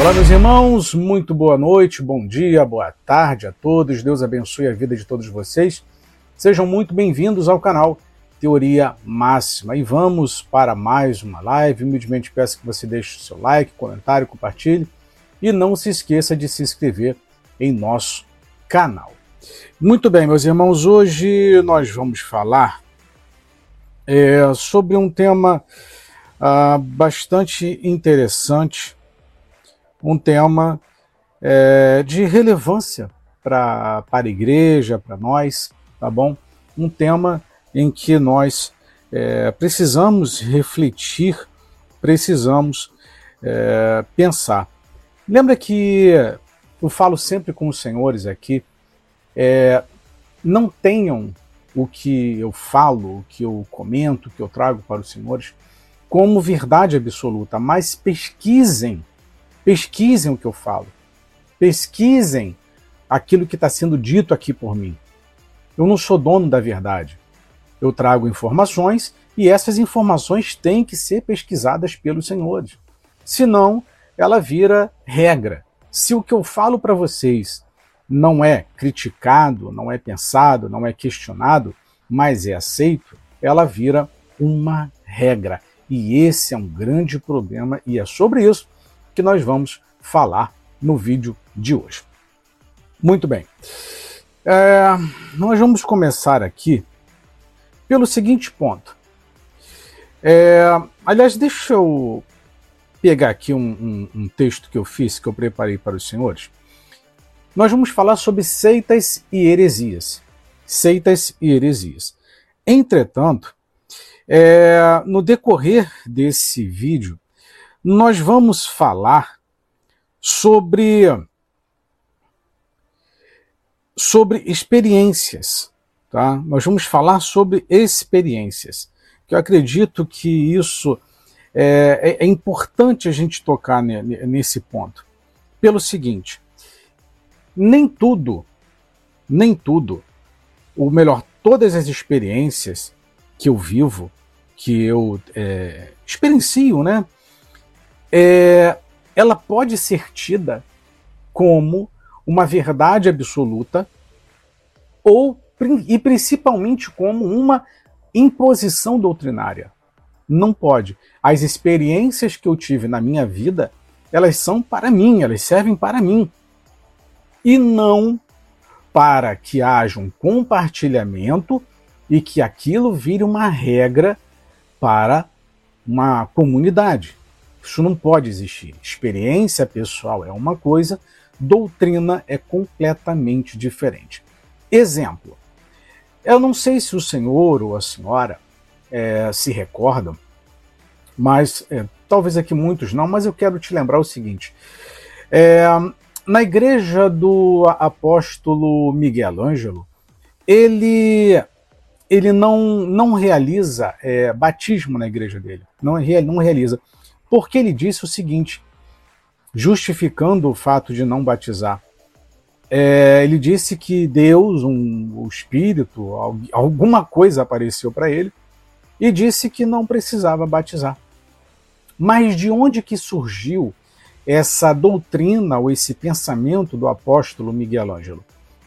Olá, meus irmãos, muito boa noite, bom dia, boa tarde a todos. Deus abençoe a vida de todos vocês. Sejam muito bem-vindos ao canal Teoria Máxima. E vamos para mais uma live. Humildemente peço que você deixe o seu like, comentário, compartilhe e não se esqueça de se inscrever em nosso canal. Muito bem, meus irmãos, hoje nós vamos falar é, sobre um tema ah, bastante interessante um tema é, de relevância para a igreja, para nós, tá bom? Um tema em que nós é, precisamos refletir, precisamos é, pensar. Lembra que eu falo sempre com os senhores aqui, é, não tenham o que eu falo, o que eu comento, o que eu trago para os senhores como verdade absoluta, mas pesquisem Pesquisem o que eu falo. Pesquisem aquilo que está sendo dito aqui por mim. Eu não sou dono da verdade. Eu trago informações e essas informações têm que ser pesquisadas pelos senhores. Senão, ela vira regra. Se o que eu falo para vocês não é criticado, não é pensado, não é questionado, mas é aceito, ela vira uma regra. E esse é um grande problema, e é sobre isso que nós vamos falar no vídeo de hoje. Muito bem. É, nós vamos começar aqui pelo seguinte ponto. É, aliás, deixa eu pegar aqui um, um, um, texto que eu fiz, que eu preparei para os senhores. Nós vamos falar sobre seitas e heresias. Seitas e heresias. Entretanto, é, no decorrer desse vídeo, nós vamos falar sobre sobre experiências, tá? Nós vamos falar sobre experiências, que eu acredito que isso é, é, é importante a gente tocar nesse ponto, pelo seguinte: nem tudo, nem tudo, ou melhor, todas as experiências que eu vivo, que eu é, experiencio, né? É, ela pode ser tida como uma verdade absoluta ou e principalmente como uma imposição doutrinária. Não pode. As experiências que eu tive na minha vida, elas são para mim, elas servem para mim. E não para que haja um compartilhamento e que aquilo vire uma regra para uma comunidade. Isso não pode existir. Experiência pessoal é uma coisa, doutrina é completamente diferente. Exemplo: eu não sei se o senhor ou a senhora é, se recordam, mas é, talvez aqui muitos não, mas eu quero te lembrar o seguinte. É, na igreja do apóstolo Miguel Ângelo, ele ele não, não realiza é, batismo na igreja dele, não, não realiza porque ele disse o seguinte, justificando o fato de não batizar. É, ele disse que Deus, um, o Espírito, alguma coisa apareceu para ele e disse que não precisava batizar. Mas de onde que surgiu essa doutrina ou esse pensamento do apóstolo Miguel Ângelo?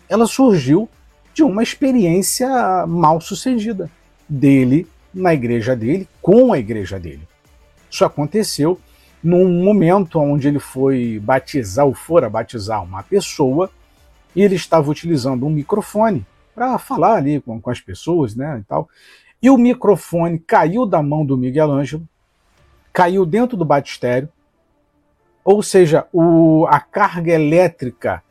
Ela surgiu de uma experiência mal sucedida dele na igreja dele, com a igreja dele. Isso aconteceu num momento onde ele foi batizar ou fora batizar uma pessoa e ele estava utilizando um microfone para falar ali com, com, as pessoas, né, e tal. E o microfone caiu da mão do Miguel Ângelo, caiu dentro do batistério, ou seja, o, a carga elétrica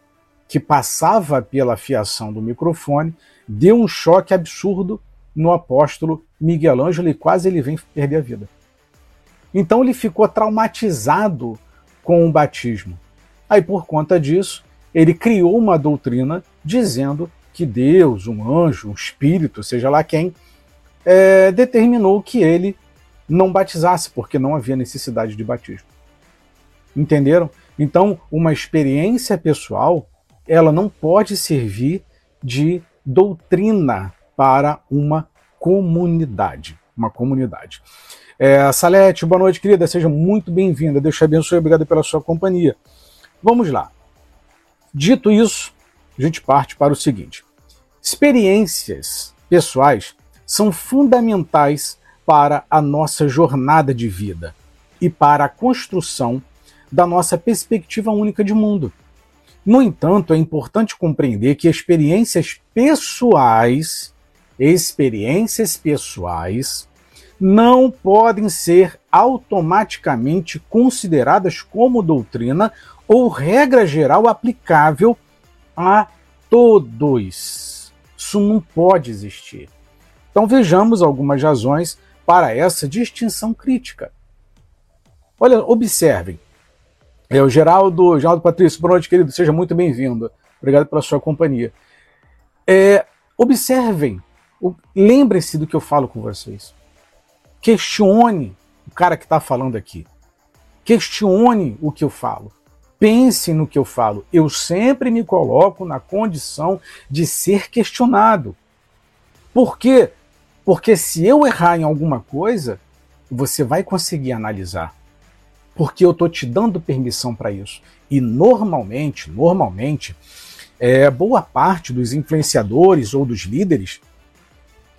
que passava pela fiação do microfone deu um choque absurdo no apóstolo Miguel Ângelo e quase ele vem perder a vida. Então ele ficou traumatizado com o batismo. Aí, por conta disso, ele criou uma doutrina dizendo que Deus, um anjo, um espírito, seja lá quem, é, determinou que ele não batizasse, porque não havia necessidade de batismo. Entenderam? Então, uma experiência pessoal, ela não pode servir de doutrina para uma comunidade. uma comunidade. É, Salete, boa noite, querida. Seja muito bem-vinda. Deus te abençoe. Obrigado pela sua companhia. Vamos lá. Dito isso, a gente parte para o seguinte: experiências pessoais são fundamentais para a nossa jornada de vida e para a construção da nossa perspectiva única de mundo. No entanto, é importante compreender que experiências pessoais, experiências pessoais, não podem ser automaticamente consideradas como doutrina ou regra geral aplicável a todos. Isso não pode existir. Então vejamos algumas razões para essa distinção crítica. Olha, observem. É o Geraldo, Geraldo Patrício, boa noite, querido, seja muito bem-vindo. Obrigado pela sua companhia. É, observem, lembrem-se do que eu falo com vocês. Questione o cara que está falando aqui. Questione o que eu falo. Pense no que eu falo. Eu sempre me coloco na condição de ser questionado. Por quê? Porque se eu errar em alguma coisa, você vai conseguir analisar porque eu estou te dando permissão para isso. E normalmente, normalmente, é, boa parte dos influenciadores ou dos líderes,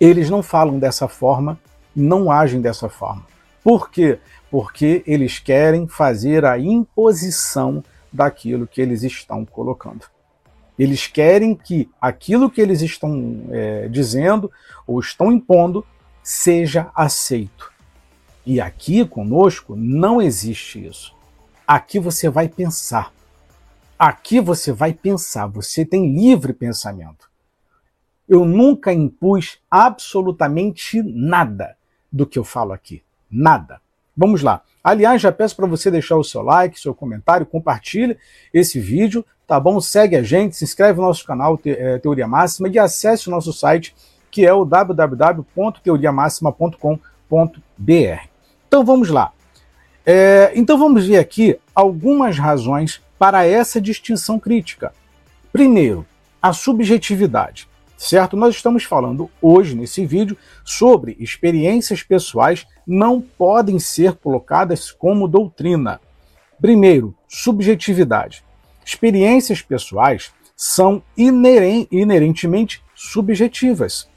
eles não falam dessa forma, não agem dessa forma. Por quê? Porque eles querem fazer a imposição daquilo que eles estão colocando. Eles querem que aquilo que eles estão é, dizendo ou estão impondo seja aceito. E aqui conosco não existe isso. Aqui você vai pensar. Aqui você vai pensar. Você tem livre pensamento. Eu nunca impus absolutamente nada do que eu falo aqui. Nada. Vamos lá. Aliás, já peço para você deixar o seu like, seu comentário, compartilhe esse vídeo, tá bom? Segue a gente, se inscreve no nosso canal é, Teoria Máxima e acesse o nosso site que é o www.teoriamaxima.com.br. Então vamos lá. É, então vamos ver aqui algumas razões para essa distinção crítica. Primeiro, a subjetividade. Certo? Nós estamos falando hoje nesse vídeo sobre experiências pessoais não podem ser colocadas como doutrina. Primeiro, subjetividade. Experiências pessoais são inerentemente subjetivas.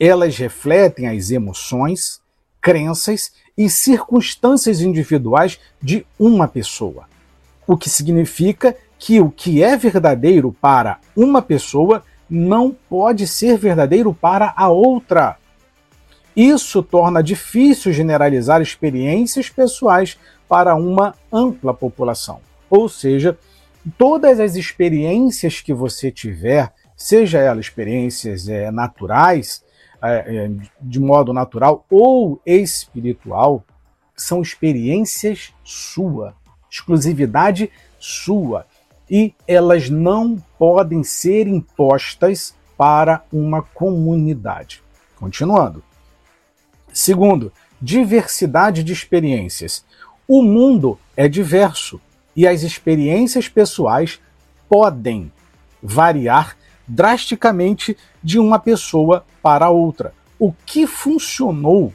Elas refletem as emoções, crenças e circunstâncias individuais de uma pessoa. O que significa que o que é verdadeiro para uma pessoa não pode ser verdadeiro para a outra. Isso torna difícil generalizar experiências pessoais para uma ampla população. Ou seja, todas as experiências que você tiver, seja elas experiências é, naturais, é, de modo natural ou espiritual, são experiências sua, exclusividade sua, e elas não podem ser impostas para uma comunidade. Continuando. Segundo, diversidade de experiências. O mundo é diverso e as experiências pessoais podem variar drasticamente de uma pessoa para outra. O que funcionou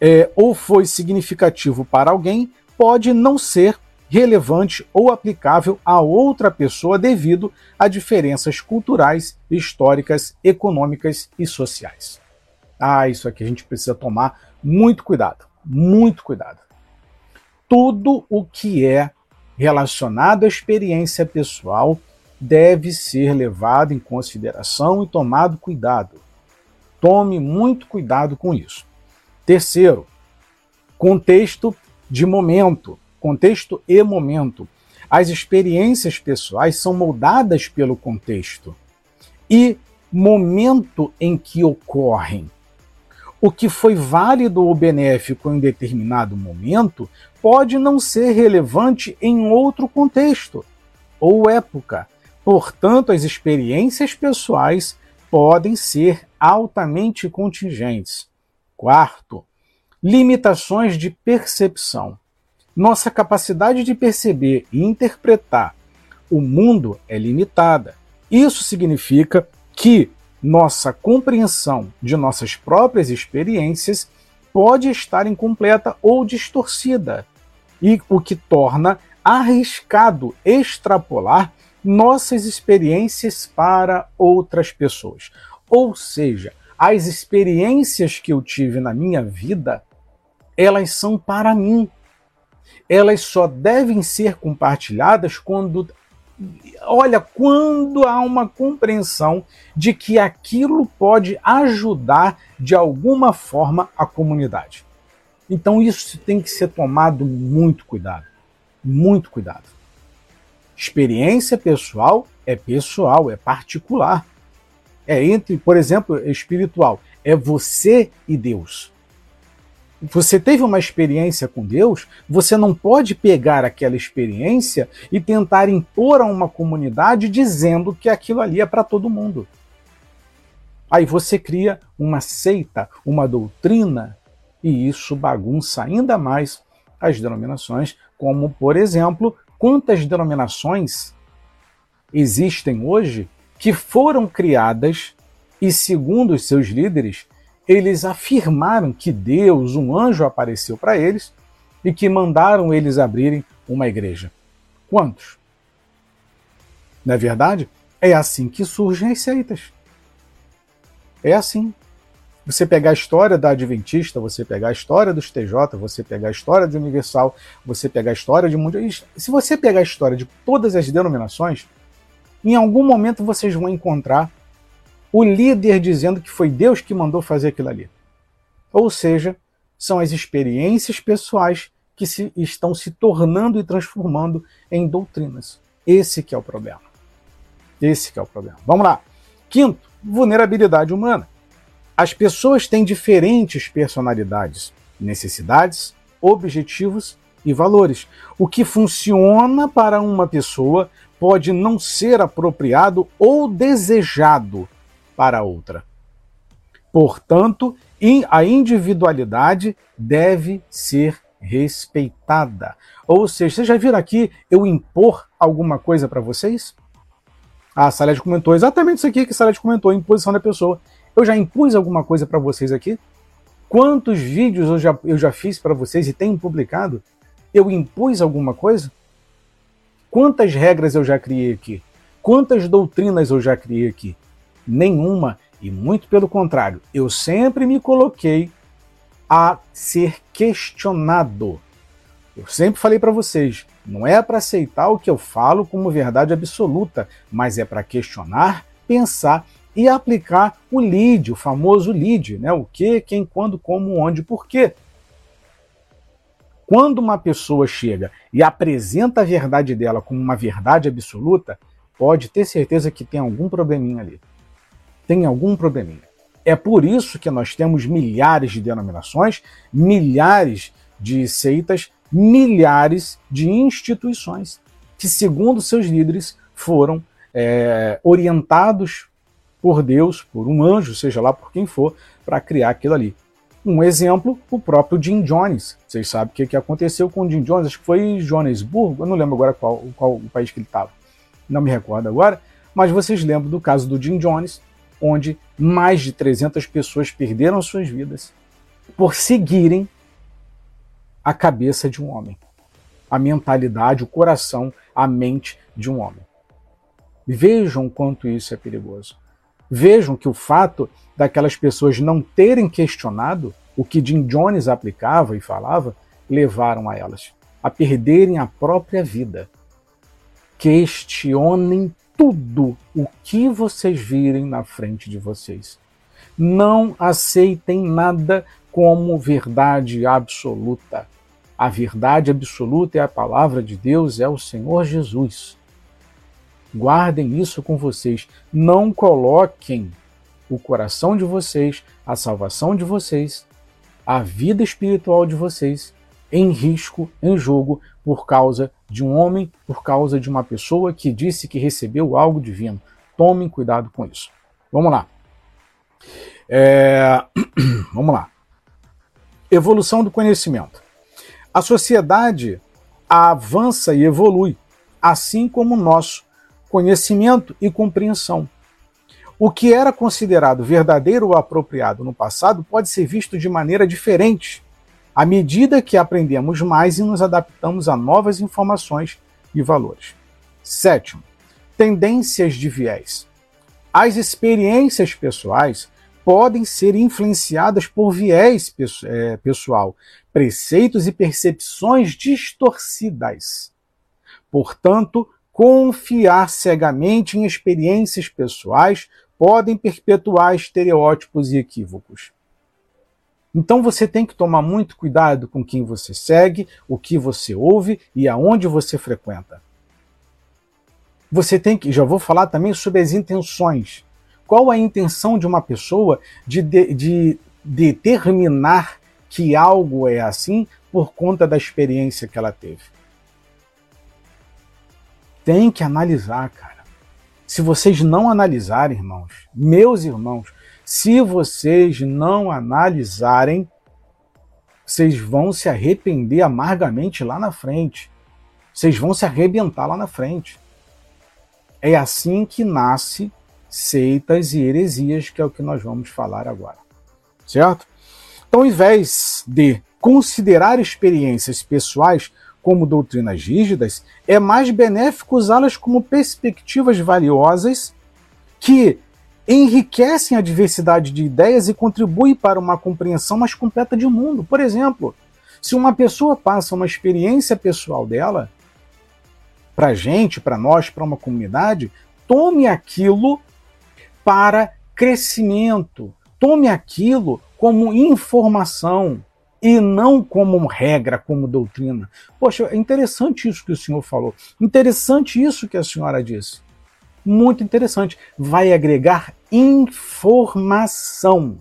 é, ou foi significativo para alguém pode não ser relevante ou aplicável a outra pessoa devido a diferenças culturais, históricas, econômicas e sociais. Ah, isso aqui a gente precisa tomar muito cuidado, muito cuidado. Tudo o que é relacionado à experiência pessoal deve ser levado em consideração e tomado cuidado. Tome muito cuidado com isso. Terceiro, contexto de momento, contexto e momento. As experiências pessoais são moldadas pelo contexto e momento em que ocorrem. O que foi válido ou benéfico em determinado momento pode não ser relevante em outro contexto ou época. Portanto, as experiências pessoais podem ser altamente contingentes. Quarto, limitações de percepção. Nossa capacidade de perceber e interpretar o mundo é limitada. Isso significa que nossa compreensão de nossas próprias experiências pode estar incompleta ou distorcida, e o que torna arriscado extrapolar nossas experiências para outras pessoas. Ou seja, as experiências que eu tive na minha vida, elas são para mim. Elas só devem ser compartilhadas quando olha, quando há uma compreensão de que aquilo pode ajudar de alguma forma a comunidade. Então isso tem que ser tomado muito cuidado, muito cuidado. Experiência pessoal é pessoal, é particular. É entre, por exemplo, espiritual, é você e Deus você teve uma experiência com Deus, você não pode pegar aquela experiência e tentar impor a uma comunidade dizendo que aquilo ali é para todo mundo. Aí você cria uma seita, uma doutrina, e isso bagunça ainda mais as denominações, como, por exemplo, quantas denominações existem hoje que foram criadas e, segundo os seus líderes, eles afirmaram que Deus, um anjo, apareceu para eles e que mandaram eles abrirem uma igreja. Quantos? Não é verdade? É assim que surgem as seitas. É assim. Você pegar a história da Adventista, você pegar a história dos TJ, você pegar a história de Universal, você pegar a história de Mundial. Se você pegar a história de todas as denominações, em algum momento vocês vão encontrar o líder dizendo que foi Deus que mandou fazer aquilo ali. Ou seja, são as experiências pessoais que se, estão se tornando e transformando em doutrinas. Esse que é o problema. Esse que é o problema. Vamos lá. Quinto, vulnerabilidade humana. As pessoas têm diferentes personalidades, necessidades, objetivos e valores. O que funciona para uma pessoa pode não ser apropriado ou desejado para outra. Portanto, a individualidade deve ser respeitada. Ou seja, vocês já viram aqui eu impor alguma coisa para vocês? A Salete comentou exatamente isso aqui que a Salete comentou, imposição da pessoa. Eu já impus alguma coisa para vocês aqui? Quantos vídeos eu já, eu já fiz para vocês e tenho publicado? Eu impus alguma coisa? Quantas regras eu já criei aqui? Quantas doutrinas eu já criei aqui? Nenhuma, e muito pelo contrário, eu sempre me coloquei a ser questionado. Eu sempre falei para vocês, não é para aceitar o que eu falo como verdade absoluta, mas é para questionar, pensar e aplicar o lead, o famoso lead, né? O que, quem, quando, como, onde, por quê. Quando uma pessoa chega e apresenta a verdade dela como uma verdade absoluta, pode ter certeza que tem algum probleminha ali tem algum probleminha. É por isso que nós temos milhares de denominações, milhares de seitas, milhares de instituições que, segundo seus líderes, foram é, orientados por Deus, por um anjo, seja lá por quem for, para criar aquilo ali. Um exemplo, o próprio Jim Jones. Vocês sabem o que, que aconteceu com o Jim Jones? Acho que foi Joanesburgo, eu não lembro agora qual, qual o país que ele estava. Não me recordo agora, mas vocês lembram do caso do Jim Jones, onde mais de 300 pessoas perderam suas vidas por seguirem a cabeça de um homem, a mentalidade, o coração, a mente de um homem. Vejam quanto isso é perigoso. Vejam que o fato daquelas pessoas não terem questionado o que Jim Jones aplicava e falava levaram a elas a perderem a própria vida. Questionem tudo o que vocês virem na frente de vocês. Não aceitem nada como verdade absoluta. A verdade absoluta é a palavra de Deus, é o Senhor Jesus. Guardem isso com vocês. Não coloquem o coração de vocês, a salvação de vocês, a vida espiritual de vocês em risco, em jogo, por causa de um homem, por causa de uma pessoa que disse que recebeu algo divino. Tomem cuidado com isso. Vamos lá. É... Vamos lá. Evolução do conhecimento. A sociedade avança e evolui, assim como o nosso conhecimento e compreensão. O que era considerado verdadeiro ou apropriado no passado pode ser visto de maneira diferente à medida que aprendemos mais e nos adaptamos a novas informações e valores. Sétimo, tendências de viés. As experiências pessoais podem ser influenciadas por viés é, pessoal, preceitos e percepções distorcidas. Portanto, confiar cegamente em experiências pessoais podem perpetuar estereótipos e equívocos. Então você tem que tomar muito cuidado com quem você segue, o que você ouve e aonde você frequenta. Você tem que, já vou falar também sobre as intenções. Qual a intenção de uma pessoa de, de, de determinar que algo é assim por conta da experiência que ela teve? Tem que analisar, cara. Se vocês não analisarem, irmãos, meus irmãos, se vocês não analisarem, vocês vão se arrepender amargamente lá na frente. Vocês vão se arrebentar lá na frente. É assim que nasce seitas e heresias, que é o que nós vamos falar agora. Certo? Então, ao invés de considerar experiências pessoais como doutrinas rígidas, é mais benéfico usá-las como perspectivas valiosas que enriquecem a diversidade de ideias e contribuem para uma compreensão mais completa de mundo. Por exemplo, se uma pessoa passa uma experiência pessoal dela para gente, para nós, para uma comunidade, tome aquilo para crescimento, tome aquilo como informação, e não como regra, como doutrina. Poxa, é interessante isso que o senhor falou. Interessante isso que a senhora disse. Muito interessante. Vai agregar informação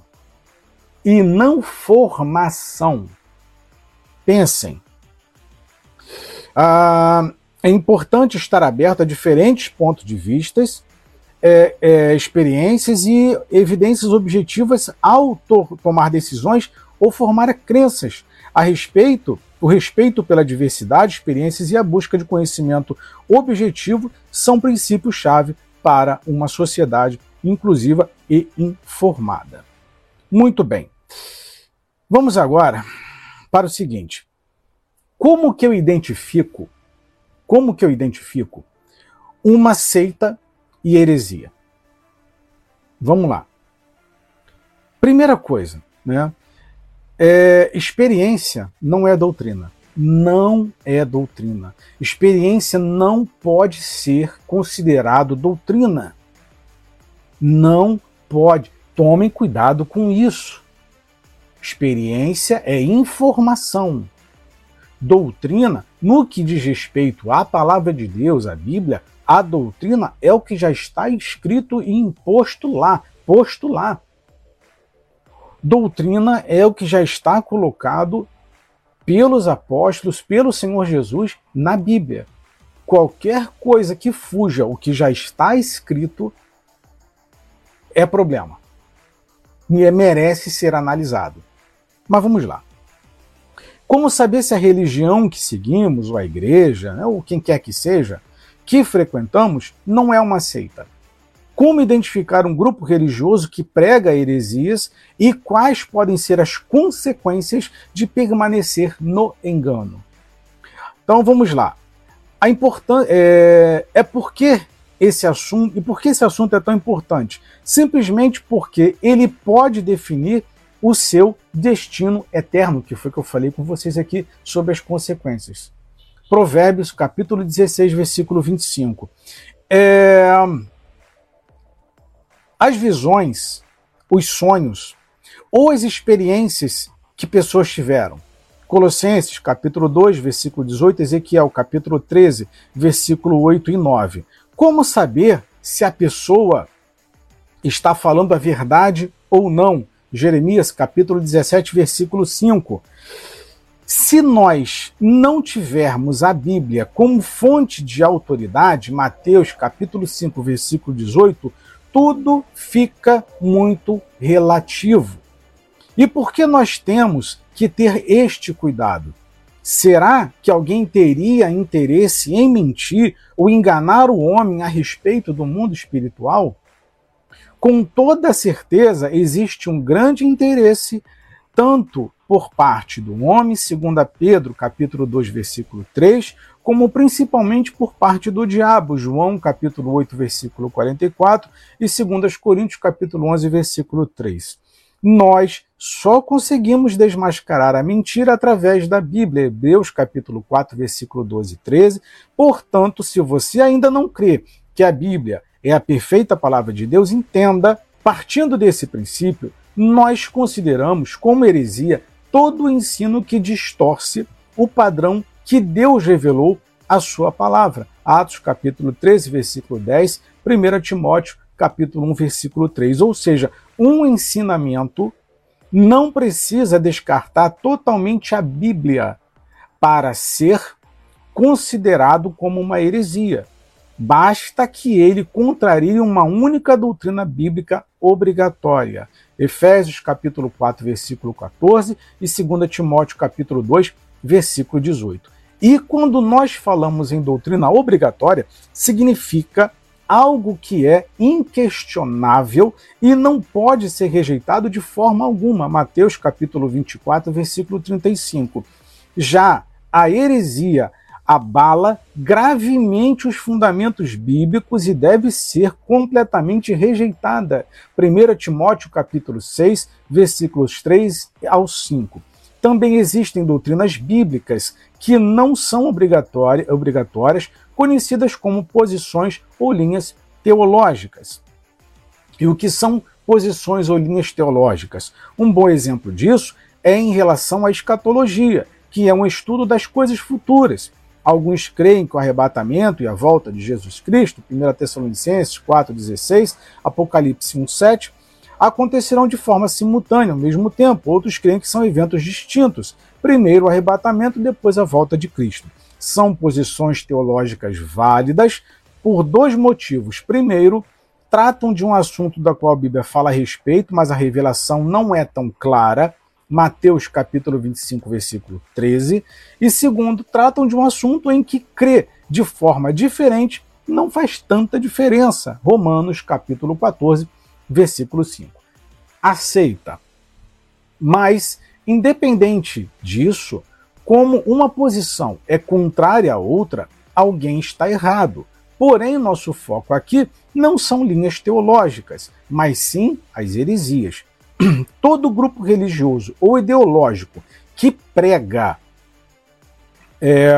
e não formação. Pensem. Ah, é importante estar aberto a diferentes pontos de vistas, é, é, experiências e evidências objetivas ao to tomar decisões ou formar crenças a respeito, o respeito pela diversidade, experiências e a busca de conhecimento objetivo são princípios-chave para uma sociedade inclusiva e informada. Muito bem. Vamos agora para o seguinte: como que eu identifico, como que eu identifico uma seita e heresia? Vamos lá. Primeira coisa, né? É, experiência não é doutrina. Não é doutrina. Experiência não pode ser considerado doutrina. Não pode. Tomem cuidado com isso. Experiência é informação. Doutrina, no que diz respeito à palavra de Deus, à Bíblia, a doutrina é o que já está escrito e imposto lá, posto lá. Doutrina é o que já está colocado pelos apóstolos, pelo Senhor Jesus na Bíblia. Qualquer coisa que fuja o que já está escrito é problema. E é, merece ser analisado. Mas vamos lá. Como saber se a religião que seguimos, ou a igreja, né, ou quem quer que seja, que frequentamos, não é uma seita? Como identificar um grupo religioso que prega heresias e quais podem ser as consequências de permanecer no engano. Então vamos lá. A importância é, é porque esse assunto e por que esse assunto é tão importante? Simplesmente porque ele pode definir o seu destino eterno, que foi que eu falei com vocês aqui sobre as consequências. Provérbios, capítulo 16, versículo 25. É, as visões, os sonhos ou as experiências que pessoas tiveram. Colossenses, capítulo 2, versículo 18, Ezequiel, capítulo 13, versículo 8 e 9. Como saber se a pessoa está falando a verdade ou não? Jeremias, capítulo 17, versículo 5. Se nós não tivermos a Bíblia como fonte de autoridade, Mateus capítulo 5, versículo 18, tudo fica muito relativo. E por que nós temos que ter este cuidado? Será que alguém teria interesse em mentir ou enganar o homem a respeito do mundo espiritual? com toda certeza existe um grande interesse tanto por parte do homem, segundo Pedro, capítulo 2, versículo 3, como principalmente por parte do diabo, João, capítulo 8, versículo 44, e 2 Coríntios, capítulo 11, versículo 3. Nós só conseguimos desmascarar a mentira através da Bíblia, Hebreus, capítulo 4, versículo 12 e 13. Portanto, se você ainda não crê que a Bíblia é a perfeita palavra de Deus, entenda, partindo desse princípio, nós consideramos como heresia todo o ensino que distorce o padrão que Deus revelou a sua palavra. Atos capítulo 13, versículo 10, 1 Timóteo capítulo 1, versículo 3. Ou seja, um ensinamento não precisa descartar totalmente a Bíblia para ser considerado como uma heresia. Basta que ele contrarie uma única doutrina bíblica obrigatória. Efésios capítulo 4, versículo 14 e 2 Timóteo capítulo 2, versículo 18. E quando nós falamos em doutrina obrigatória, significa algo que é inquestionável e não pode ser rejeitado de forma alguma. Mateus capítulo 24, versículo 35. Já a heresia abala gravemente os fundamentos bíblicos e deve ser completamente rejeitada. 1 Timóteo capítulo 6, versículos 3 ao 5. Também existem doutrinas bíblicas que não são obrigatórias, conhecidas como posições ou linhas teológicas. E o que são posições ou linhas teológicas? Um bom exemplo disso é em relação à escatologia, que é um estudo das coisas futuras. Alguns creem que o arrebatamento e a volta de Jesus Cristo, 1 Tessalonicenses 4,16, Apocalipse 1,7, acontecerão de forma simultânea, ao mesmo tempo. Outros creem que são eventos distintos. Primeiro o arrebatamento, depois a volta de Cristo. São posições teológicas válidas por dois motivos. Primeiro, tratam de um assunto da qual a Bíblia fala a respeito, mas a revelação não é tão clara. Mateus capítulo 25, versículo 13, e segundo, tratam de um assunto em que crer de forma diferente não faz tanta diferença. Romanos capítulo 14, versículo 5. Aceita. Mas, independente disso, como uma posição é contrária à outra, alguém está errado. Porém, nosso foco aqui não são linhas teológicas, mas sim as heresias. todo grupo religioso ou ideológico que prega é,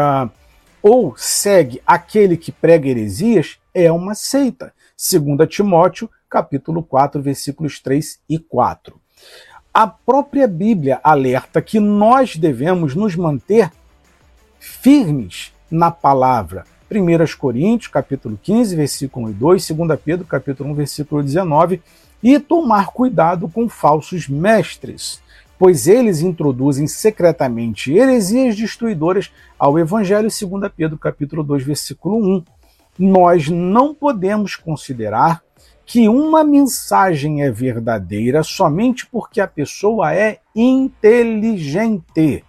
ou segue aquele que prega heresias é uma seita. 2 Timóteo, capítulo 4, versículos 3 e 4. A própria Bíblia alerta que nós devemos nos manter firmes na palavra. 1 Coríntios, capítulo 15, versículo 1 e 2, 2 Pedro, capítulo 1, versículo 19, e tomar cuidado com falsos mestres, pois eles introduzem secretamente heresias destruidoras ao Evangelho, 2 Pedro capítulo 2, versículo 1. Nós não podemos considerar que uma mensagem é verdadeira somente porque a pessoa é inteligente.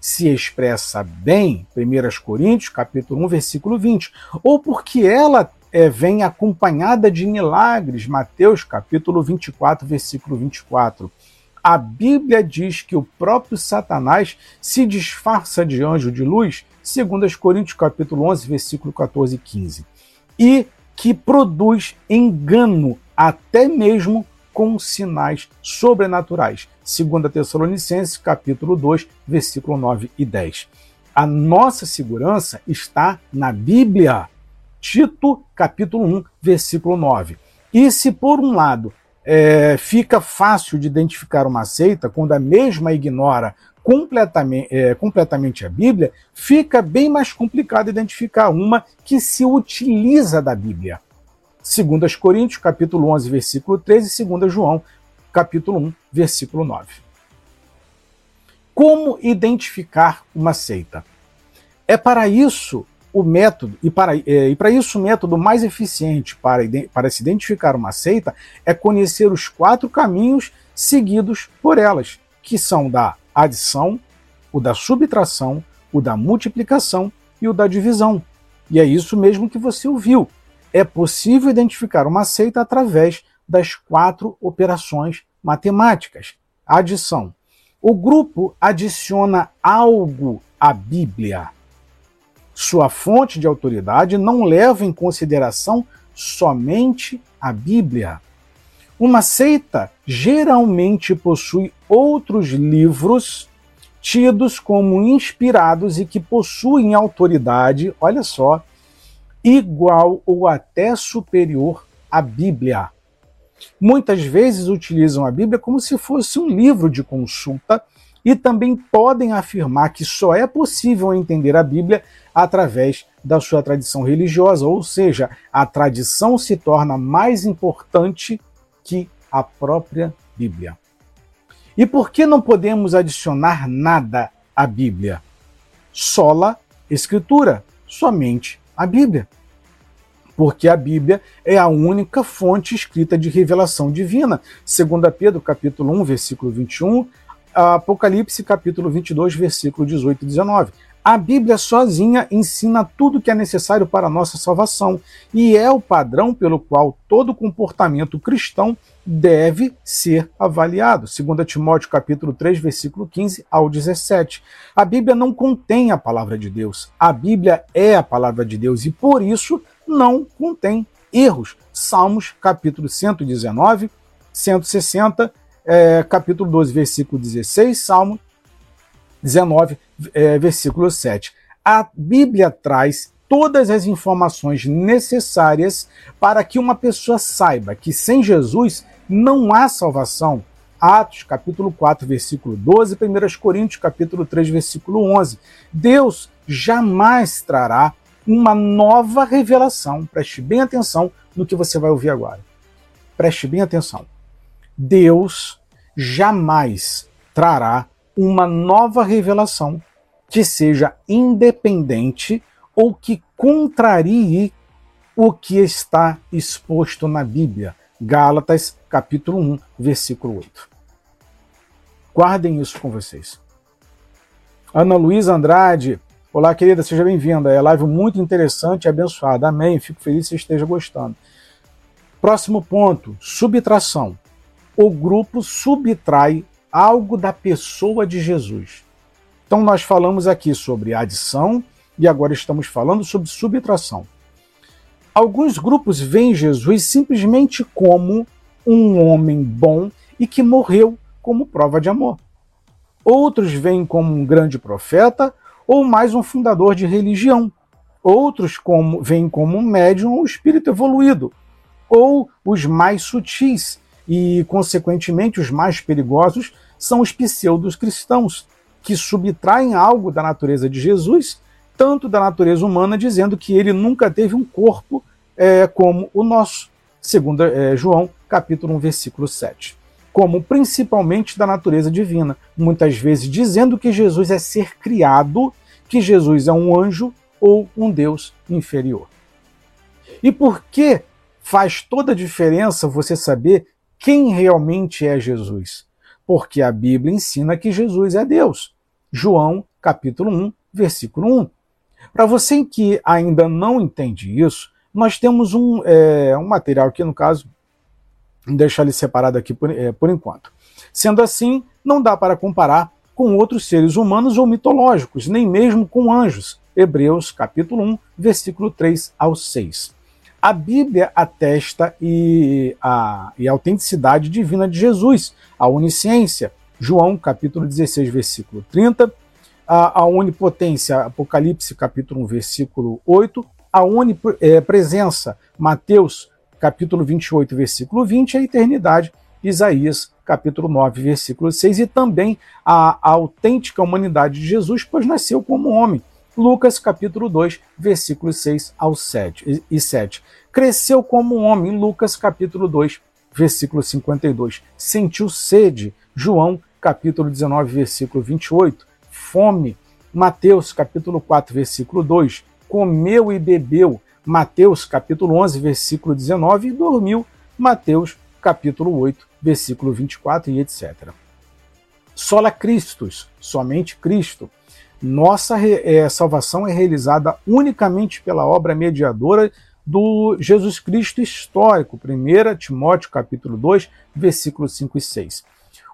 Se expressa bem, 1 Coríntios, capítulo 1, versículo 20, ou porque ela é, vem acompanhada de milagres. Mateus capítulo 24, versículo 24. A Bíblia diz que o próprio Satanás se disfarça de anjo de luz, segundo as Coríntios capítulo 11, versículo 14 e 15. E que produz engano até mesmo com sinais sobrenaturais. Segundo Tessalonicenses capítulo 2, versículo 9 e 10. A nossa segurança está na Bíblia. Tito, capítulo 1, versículo 9. E se, por um lado, é, fica fácil de identificar uma seita quando a mesma ignora completamente, é, completamente a Bíblia, fica bem mais complicado identificar uma que se utiliza da Bíblia. 2 Coríntios, capítulo 11, versículo 13, e 2 João, capítulo 1, versículo 9. Como identificar uma seita? É para isso o método, e para, é, e para isso o método mais eficiente para, para se identificar uma seita é conhecer os quatro caminhos seguidos por elas, que são da adição, o da subtração, o da multiplicação e o da divisão. E é isso mesmo que você ouviu. É possível identificar uma seita através das quatro operações matemáticas. Adição. O grupo adiciona algo à Bíblia. Sua fonte de autoridade não leva em consideração somente a Bíblia. Uma seita geralmente possui outros livros tidos como inspirados e que possuem autoridade, olha só, igual ou até superior à Bíblia. Muitas vezes utilizam a Bíblia como se fosse um livro de consulta e também podem afirmar que só é possível entender a Bíblia através da sua tradição religiosa, ou seja, a tradição se torna mais importante que a própria Bíblia. E por que não podemos adicionar nada à Bíblia? Sola Escritura, somente a Bíblia. Porque a Bíblia é a única fonte escrita de revelação divina. 2 Pedro capítulo 1, versículo 21, Apocalipse capítulo 22, versículo 18 e 19. A Bíblia sozinha ensina tudo que é necessário para a nossa salvação e é o padrão pelo qual todo comportamento cristão deve ser avaliado. 2 Timóteo capítulo 3, versículo 15 ao 17. A Bíblia não contém a palavra de Deus. A Bíblia é a palavra de Deus e por isso não contém erros. Salmos capítulo 119, 160, é, capítulo 12, versículo 16, Salmo 19, é, versículo 7. A Bíblia traz todas as informações necessárias para que uma pessoa saiba que sem Jesus não há salvação. Atos, capítulo 4, versículo 12, 1 Coríntios, capítulo 3, versículo 11. Deus jamais trará uma nova revelação. Preste bem atenção no que você vai ouvir agora. Preste bem atenção. Deus jamais trará uma nova revelação que seja independente ou que contrarie o que está exposto na Bíblia. Gálatas, capítulo 1, versículo 8. Guardem isso com vocês. Ana Luísa Andrade, olá querida, seja bem-vinda. É live muito interessante e abençoada. Amém. Fico feliz que você esteja gostando. Próximo ponto: subtração. O grupo subtrai algo da pessoa de Jesus. Então, nós falamos aqui sobre adição e agora estamos falando sobre subtração. Alguns grupos veem Jesus simplesmente como um homem bom e que morreu como prova de amor. Outros veem como um grande profeta ou mais um fundador de religião. Outros como, veem como um médium ou espírito evoluído. Ou os mais sutis e, consequentemente, os mais perigosos são os pseudos cristãos, que subtraem algo da natureza de Jesus, tanto da natureza humana, dizendo que ele nunca teve um corpo é, como o nosso, segundo é, João, capítulo 1, versículo 7. Como principalmente da natureza divina, muitas vezes dizendo que Jesus é ser criado, que Jesus é um anjo ou um Deus inferior. E por que faz toda a diferença você saber quem realmente é Jesus? Porque a Bíblia ensina que Jesus é Deus. João, capítulo 1, versículo 1. Para você que ainda não entende isso, nós temos um, é, um material aqui, no caso, vou deixar ele separado aqui por, é, por enquanto. Sendo assim, não dá para comparar com outros seres humanos ou mitológicos, nem mesmo com anjos. Hebreus capítulo 1, versículo 3 ao 6. A Bíblia atesta e a, e a autenticidade divina de Jesus, a onisciência. João, capítulo 16, versículo 30. A, a onipotência, Apocalipse, capítulo 1, versículo 8. A onipresença, Mateus, capítulo 28, versículo 20. A eternidade, Isaías, capítulo 9, versículo 6. E também a, a autêntica humanidade de Jesus, pois nasceu como homem. Lucas capítulo 2, versículos 6 ao 7 e 7. Cresceu como homem, Lucas capítulo 2, versículo 52. Sentiu sede, João capítulo 19, versículo 28. Fome, Mateus capítulo 4, versículo 2. Comeu e bebeu, Mateus capítulo 11, versículo 19 e dormiu, Mateus capítulo 8, versículo 24 e etc. Sola Christus, somente Cristo. Nossa é, salvação é realizada unicamente pela obra mediadora do Jesus Cristo histórico, 1 Timóteo capítulo 2, versículos 5 e 6.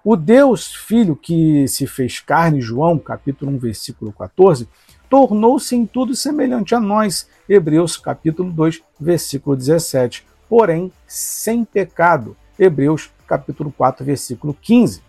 O Deus Filho que se fez carne, João capítulo 1, versículo 14, tornou-se em tudo semelhante a nós, Hebreus capítulo 2, versículo 17, porém sem pecado, Hebreus capítulo 4, versículo 15.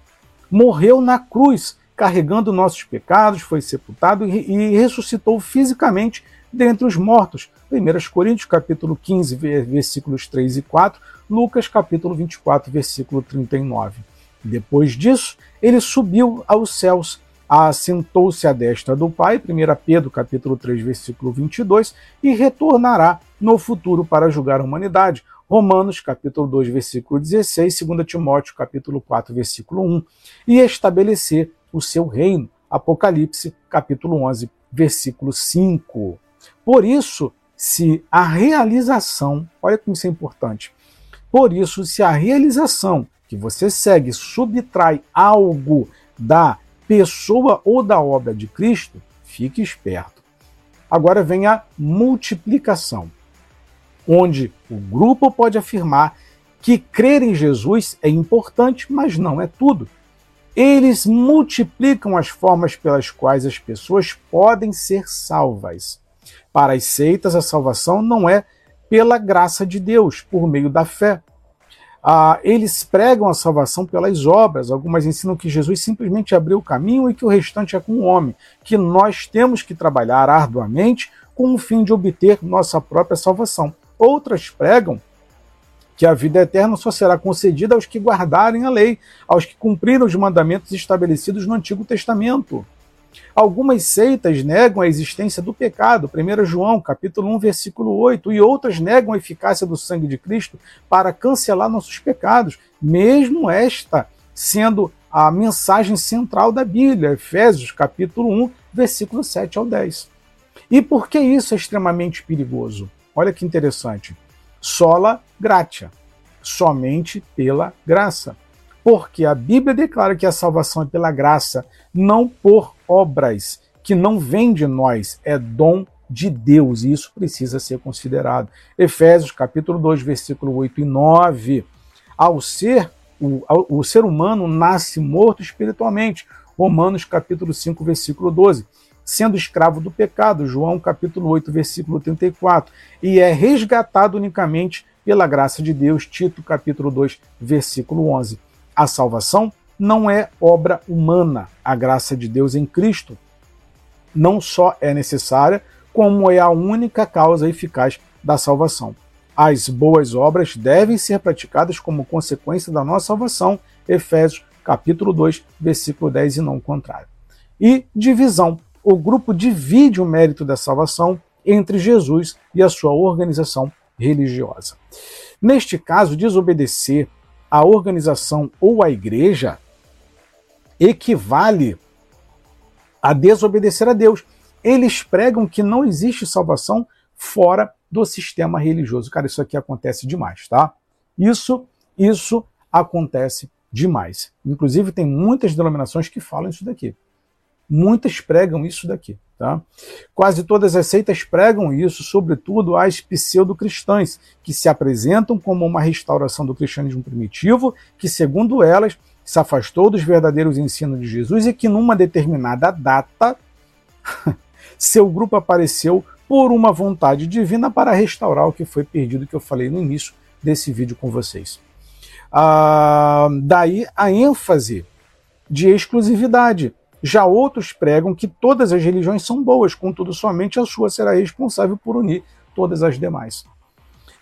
Morreu na cruz, carregando nossos pecados, foi sepultado e ressuscitou fisicamente dentre os mortos. 1 Coríntios capítulo 15, versículos 3 e 4, Lucas capítulo 24, versículo 39. Depois disso, ele subiu aos céus, assentou-se à destra do Pai, 1 Pedro capítulo 3, versículo 22, e retornará no futuro para julgar a humanidade. Romanos capítulo 2, versículo 16, 2 Timóteo capítulo 4, versículo 1, e estabelecer o seu reino. Apocalipse capítulo 11, versículo 5. Por isso, se a realização, olha como isso é importante. Por isso, se a realização que você segue subtrai algo da pessoa ou da obra de Cristo, fique esperto. Agora vem a multiplicação, onde o grupo pode afirmar que crer em Jesus é importante, mas não é tudo. Eles multiplicam as formas pelas quais as pessoas podem ser salvas. Para as seitas, a salvação não é pela graça de Deus, por meio da fé. Ah, eles pregam a salvação pelas obras. Algumas ensinam que Jesus simplesmente abriu o caminho e que o restante é com o homem, que nós temos que trabalhar arduamente com o fim de obter nossa própria salvação. Outras pregam que a vida eterna só será concedida aos que guardarem a lei, aos que cumpriram os mandamentos estabelecidos no Antigo Testamento. Algumas seitas negam a existência do pecado, 1 João, capítulo 1, versículo 8, e outras negam a eficácia do sangue de Cristo para cancelar nossos pecados, mesmo esta sendo a mensagem central da Bíblia, Efésios, capítulo 1, versículo 7 ao 10. E por que isso é extremamente perigoso? Olha que interessante. Sola gratia, somente pela graça. Porque a Bíblia declara que a salvação é pela graça, não por obras, que não vem de nós, é dom de Deus, e isso precisa ser considerado. Efésios capítulo 2, versículo 8 e 9. Ao ser o, o ser humano nasce morto espiritualmente. Romanos capítulo 5, versículo 12. Sendo escravo do pecado, João capítulo 8, versículo 34, e é resgatado unicamente pela graça de Deus, Tito capítulo 2, versículo 11. A salvação não é obra humana. A graça de Deus em Cristo não só é necessária, como é a única causa eficaz da salvação. As boas obras devem ser praticadas como consequência da nossa salvação. Efésios capítulo 2, versículo 10 e não o contrário. E divisão. O grupo divide o mérito da salvação entre Jesus e a sua organização religiosa. Neste caso, desobedecer a organização ou a igreja equivale a desobedecer a Deus. Eles pregam que não existe salvação fora do sistema religioso. Cara, isso aqui acontece demais, tá? Isso, isso acontece demais. Inclusive, tem muitas denominações que falam isso daqui. Muitas pregam isso daqui. Tá? Quase todas as seitas pregam isso, sobretudo as pseudo-cristãs, que se apresentam como uma restauração do cristianismo primitivo, que, segundo elas, se afastou dos verdadeiros ensinos de Jesus e que, numa determinada data, seu grupo apareceu por uma vontade divina para restaurar o que foi perdido, que eu falei no início desse vídeo com vocês. Ah, daí a ênfase de exclusividade já outros pregam que todas as religiões são boas, contudo, somente a sua será responsável por unir todas as demais.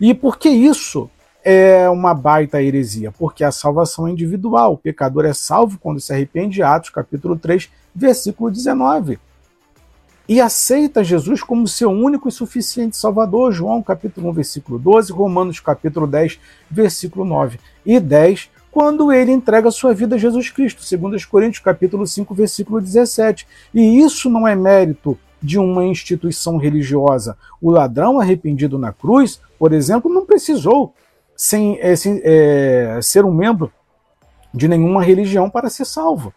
E por que isso é uma baita heresia? Porque a salvação é individual. O pecador é salvo quando se arrepende, Atos capítulo 3, versículo 19. E aceita Jesus como seu único e suficiente Salvador, João capítulo 1, versículo 12, Romanos capítulo 10, versículo 9 e 10, quando ele entrega sua vida a Jesus Cristo, segundo os Coríntios capítulo 5, versículo 17. E isso não é mérito de uma instituição religiosa. O ladrão arrependido na cruz, por exemplo, não precisou sem, é, sem é, ser um membro de nenhuma religião para ser salvo.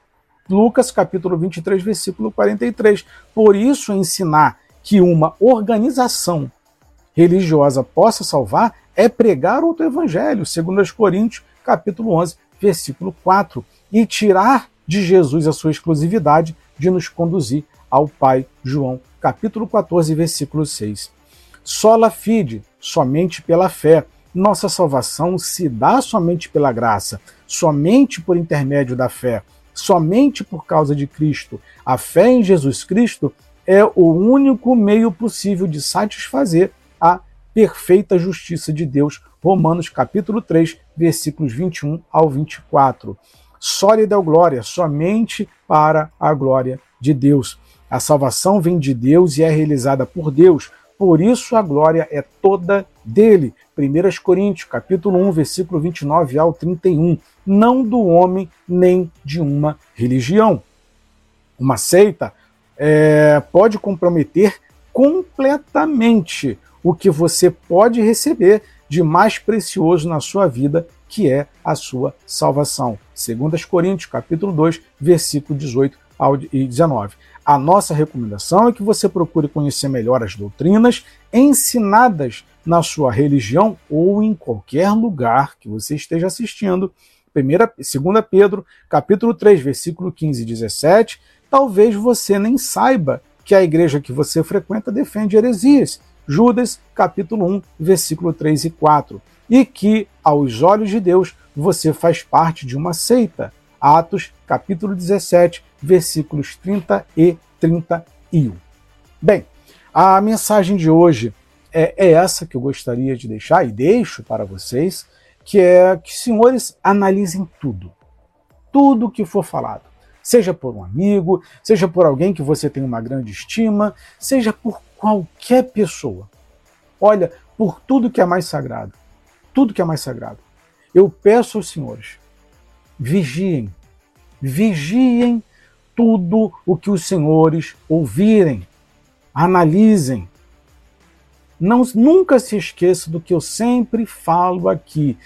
Lucas capítulo 23, versículo 43. Por isso ensinar que uma organização religiosa possa salvar é pregar outro evangelho, segundo as Coríntios, capítulo 11, versículo 4, e tirar de Jesus a sua exclusividade de nos conduzir ao Pai. João, capítulo 14, versículo 6. Sola fide, somente pela fé. Nossa salvação se dá somente pela graça, somente por intermédio da fé, somente por causa de Cristo. A fé em Jesus Cristo é o único meio possível de satisfazer a perfeita justiça de Deus. Romanos capítulo 3, versículos 21 ao 24. Sólida é glória, somente para a glória de Deus. A salvação vem de Deus e é realizada por Deus. Por isso a glória é toda dele. 1 Coríntios, capítulo 1, versículo 29 ao 31. Não do homem nem de uma religião. Uma seita é, pode comprometer completamente o que você pode receber de mais precioso na sua vida, que é a sua salvação. 2 Coríntios, capítulo 2, versículo 18 ao 19. A nossa recomendação é que você procure conhecer melhor as doutrinas ensinadas na sua religião ou em qualquer lugar que você esteja assistindo. 2 Pedro, capítulo 3, versículo 15 e 17. Talvez você nem saiba que a igreja que você frequenta defende heresias. Judas, capítulo 1, versículo 3 e 4. E que, aos olhos de Deus, você faz parte de uma seita. Atos, capítulo 17, versículos 30 e 31. Bem, a mensagem de hoje é, é essa que eu gostaria de deixar e deixo para vocês, que é que senhores analisem tudo. Tudo que for falado seja por um amigo, seja por alguém que você tem uma grande estima, seja por qualquer pessoa. Olha, por tudo que é mais sagrado, tudo que é mais sagrado. Eu peço aos senhores, vigiem, vigiem tudo o que os senhores ouvirem, analisem. Não, nunca se esqueça do que eu sempre falo aqui.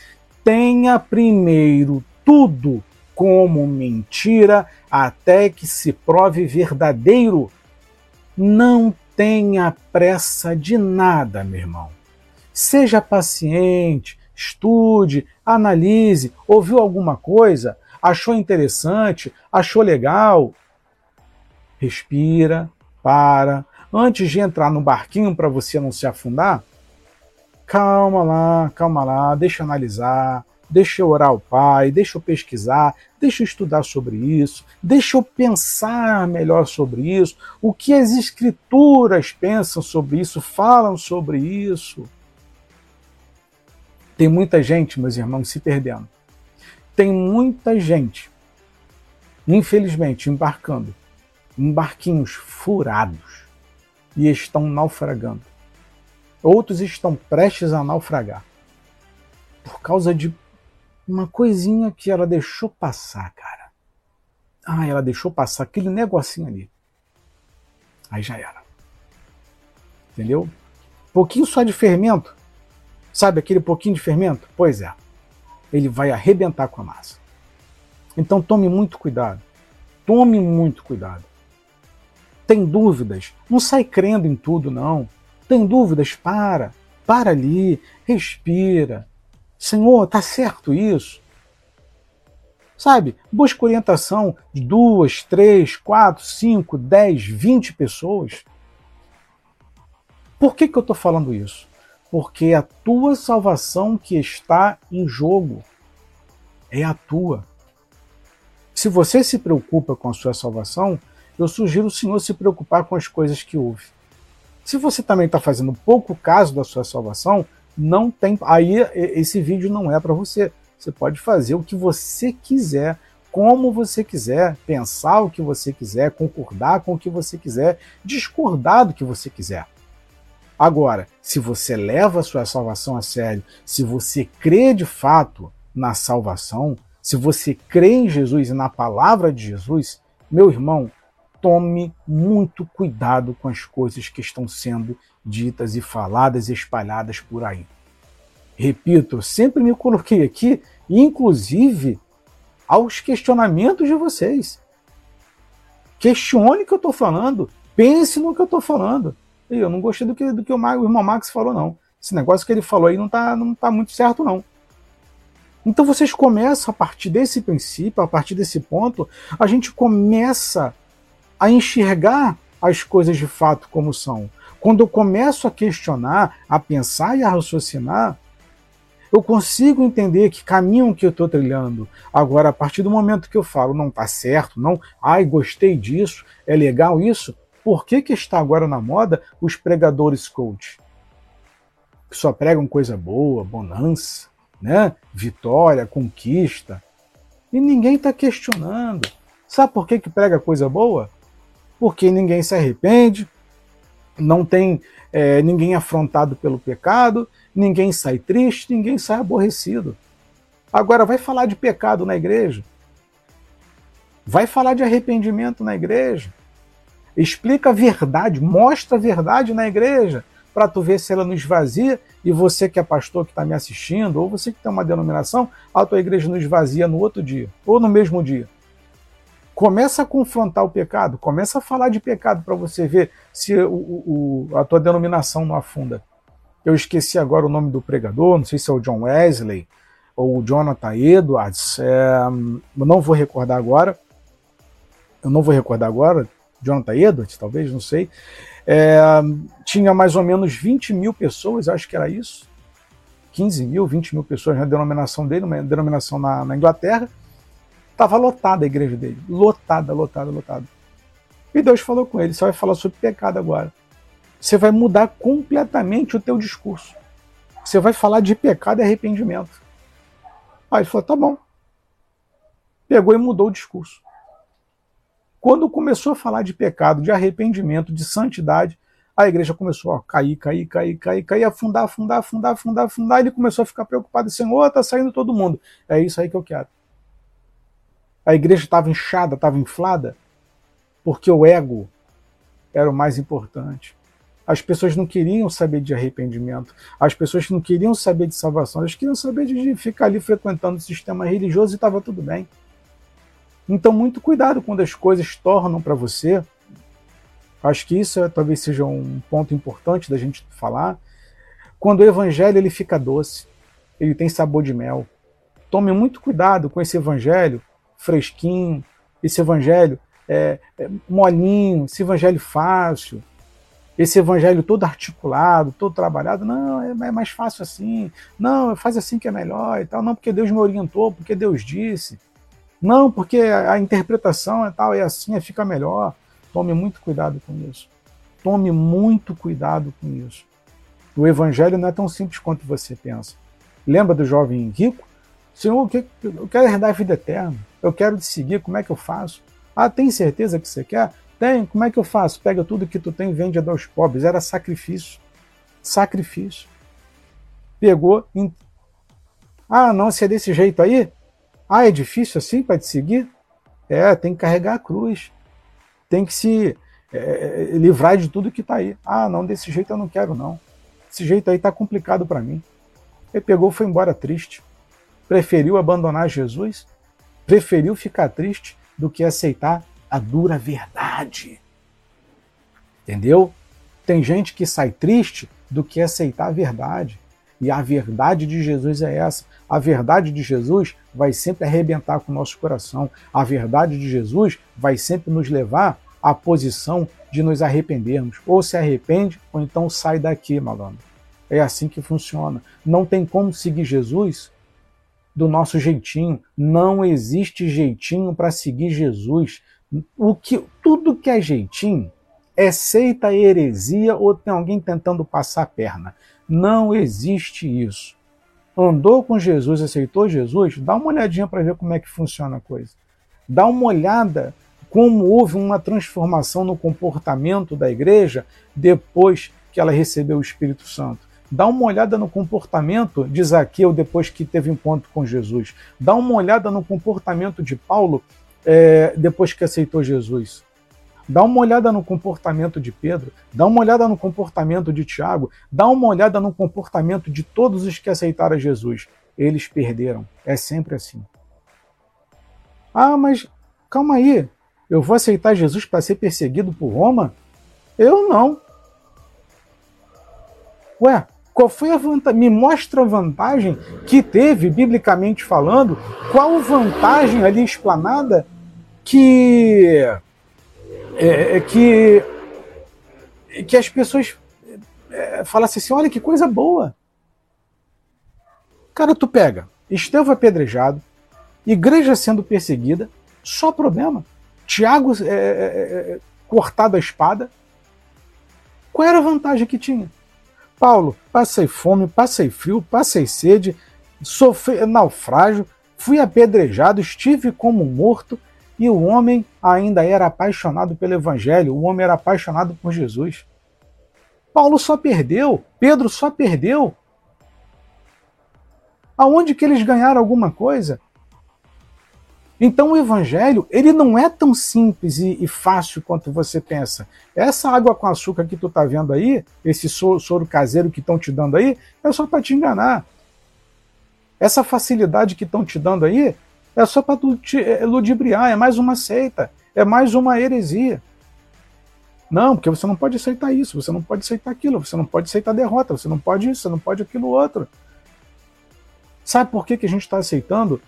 Tenha primeiro tudo como mentira até que se prove verdadeiro. Não tenha pressa de nada, meu irmão. Seja paciente, estude, analise, ouviu alguma coisa, achou interessante, achou legal. Respira, para. Antes de entrar no barquinho para você não se afundar, calma lá, calma lá, deixa analisar, deixa eu orar ao Pai, deixa eu pesquisar, deixa eu estudar sobre isso, deixa eu pensar melhor sobre isso, o que as Escrituras pensam sobre isso, falam sobre isso. Tem muita gente, meus irmãos, se perdendo. Tem muita gente, infelizmente, embarcando em barquinhos furados e estão naufragando. Outros estão prestes a naufragar por causa de uma coisinha que ela deixou passar, cara. Ah, ela deixou passar aquele negocinho ali. Aí já era. Entendeu? Pouquinho só de fermento. Sabe aquele pouquinho de fermento? Pois é. Ele vai arrebentar com a massa. Então tome muito cuidado. Tome muito cuidado. Tem dúvidas? Não sai crendo em tudo, não. Tem dúvidas? Para. Para ali. Respira Senhor, tá certo isso? Sabe, busca orientação de duas, três, quatro, cinco, dez, vinte pessoas. Por que, que eu estou falando isso? Porque é a tua salvação que está em jogo. É a tua. Se você se preocupa com a sua salvação, eu sugiro o Senhor se preocupar com as coisas que ouve. Se você também está fazendo pouco caso da sua salvação, não tem. Aí esse vídeo não é para você. Você pode fazer o que você quiser, como você quiser, pensar o que você quiser, concordar com o que você quiser, discordar do que você quiser. Agora, se você leva a sua salvação a sério, se você crê de fato na salvação, se você crê em Jesus e na palavra de Jesus, meu irmão, tome muito cuidado com as coisas que estão sendo ditas e faladas e espalhadas por aí. Repito, sempre me coloquei aqui, inclusive aos questionamentos de vocês. Questione o que eu estou falando, pense no que eu estou falando. Eu não gostei do que, do que o, o irmão Max falou, não. Esse negócio que ele falou aí não está não tá muito certo, não. Então vocês começam a partir desse princípio, a partir desse ponto, a gente começa a enxergar as coisas de fato como são. Quando eu começo a questionar, a pensar e a raciocinar, eu consigo entender que caminho que eu estou trilhando. Agora, a partir do momento que eu falo, não está certo, não, ai, gostei disso, é legal isso, por que, que está agora na moda os pregadores coach? Que só pregam coisa boa, bonança, né? vitória, conquista. E ninguém está questionando. Sabe por que, que prega coisa boa? Porque ninguém se arrepende, não tem é, ninguém afrontado pelo pecado, ninguém sai triste, ninguém sai aborrecido. Agora, vai falar de pecado na igreja? Vai falar de arrependimento na igreja? Explica a verdade, mostra a verdade na igreja, para tu ver se ela não esvazia e você que é pastor que está me assistindo, ou você que tem uma denominação, a tua igreja não esvazia no outro dia, ou no mesmo dia. Começa a confrontar o pecado, começa a falar de pecado para você ver se o, o, a tua denominação não afunda. Eu esqueci agora o nome do pregador, não sei se é o John Wesley ou o Jonathan Edwards, é, não vou recordar agora. Eu não vou recordar agora, Jonathan Edwards, talvez, não sei. É, tinha mais ou menos 20 mil pessoas, acho que era isso. 15 mil, 20 mil pessoas na denominação dele, uma denominação na, na Inglaterra. Estava lotada a igreja dele. Lotada, lotada, lotada. E Deus falou com ele: você vai falar sobre pecado agora você vai mudar completamente o teu discurso. Você vai falar de pecado e arrependimento. Aí ele falou, tá bom. Pegou e mudou o discurso. Quando começou a falar de pecado, de arrependimento, de santidade, a igreja começou a cair, cair, cair, cair, cair, afundar, afundar, afundar, afundar, afundar. Ele começou a ficar preocupado, Senhor, está saindo todo mundo. É isso aí que eu quero. A igreja estava inchada, estava inflada, porque o ego era o mais importante. As pessoas não queriam saber de arrependimento, as pessoas não queriam saber de salvação, elas queriam saber de ficar ali frequentando o sistema religioso e estava tudo bem. Então, muito cuidado quando as coisas tornam para você. Acho que isso é, talvez seja um ponto importante da gente falar. Quando o evangelho ele fica doce, ele tem sabor de mel. Tome muito cuidado com esse evangelho fresquinho, esse evangelho é, é, molinho, esse evangelho fácil, esse evangelho todo articulado, todo trabalhado, não, é, é mais fácil assim, não, faz assim que é melhor e tal, não, porque Deus me orientou, porque Deus disse, não, porque a interpretação é tal, é assim, é, fica melhor. Tome muito cuidado com isso. Tome muito cuidado com isso. O evangelho não é tão simples quanto você pensa. Lembra do jovem rico? Senhor, eu quero herdar a vida eterna. Eu quero te seguir, como é que eu faço? Ah, tem certeza que você quer? Tem, como é que eu faço? Pega tudo que tu tem e vende aos pobres. Era sacrifício. Sacrifício. Pegou. Ah, não, se é desse jeito aí? Ah, é difícil assim para te seguir? É, tem que carregar a cruz. Tem que se é, é livrar de tudo que está aí. Ah, não, desse jeito eu não quero, não. Desse jeito aí tá complicado para mim. Ele pegou foi embora triste. Preferiu abandonar Jesus, preferiu ficar triste do que aceitar a dura verdade. Entendeu? Tem gente que sai triste do que aceitar a verdade. E a verdade de Jesus é essa. A verdade de Jesus vai sempre arrebentar com o nosso coração. A verdade de Jesus vai sempre nos levar à posição de nos arrependermos. Ou se arrepende, ou então sai daqui, malandro. É assim que funciona. Não tem como seguir Jesus do nosso jeitinho. Não existe jeitinho para seguir Jesus o que tudo que é jeitinho é seita heresia ou tem alguém tentando passar a perna. Não existe isso. Andou com Jesus, aceitou Jesus, dá uma olhadinha para ver como é que funciona a coisa. Dá uma olhada como houve uma transformação no comportamento da igreja depois que ela recebeu o Espírito Santo. Dá uma olhada no comportamento de Zaqueu depois que teve encontro com Jesus. Dá uma olhada no comportamento de Paulo é, depois que aceitou Jesus. Dá uma olhada no comportamento de Pedro, dá uma olhada no comportamento de Tiago, dá uma olhada no comportamento de todos os que aceitaram Jesus. Eles perderam. É sempre assim. Ah, mas calma aí. Eu vou aceitar Jesus para ser perseguido por Roma? Eu não. Ué, Qual foi a vantagem? Me mostra a vantagem que teve, biblicamente falando, qual vantagem ali explanada que é, é que que as pessoas é, falassem assim, olha que coisa boa. Cara, tu pega Estevão apedrejado, igreja sendo perseguida, só problema. Tiago é, é, é, cortado a espada. Qual era a vantagem que tinha? Paulo, passei fome, passei frio, passei sede, sofri naufrágio, fui apedrejado, estive como morto, e o homem ainda era apaixonado pelo Evangelho, o homem era apaixonado por Jesus. Paulo só perdeu, Pedro só perdeu. Aonde que eles ganharam alguma coisa? Então o evangelho, ele não é tão simples e, e, fácil quanto você pensa. Essa água com açúcar que tu tá vendo aí, esse soro, soro caseiro que estão te dando aí, é só para te enganar. Essa facilidade que estão te dando aí, é só para te é, ludibriar, é mais uma seita, é mais uma heresia. Não, porque você não pode aceitar isso, você não pode aceitar aquilo, você não pode aceitar derrota, você não pode isso, você não pode aquilo outro. Sabe por que, que a gente está aceitando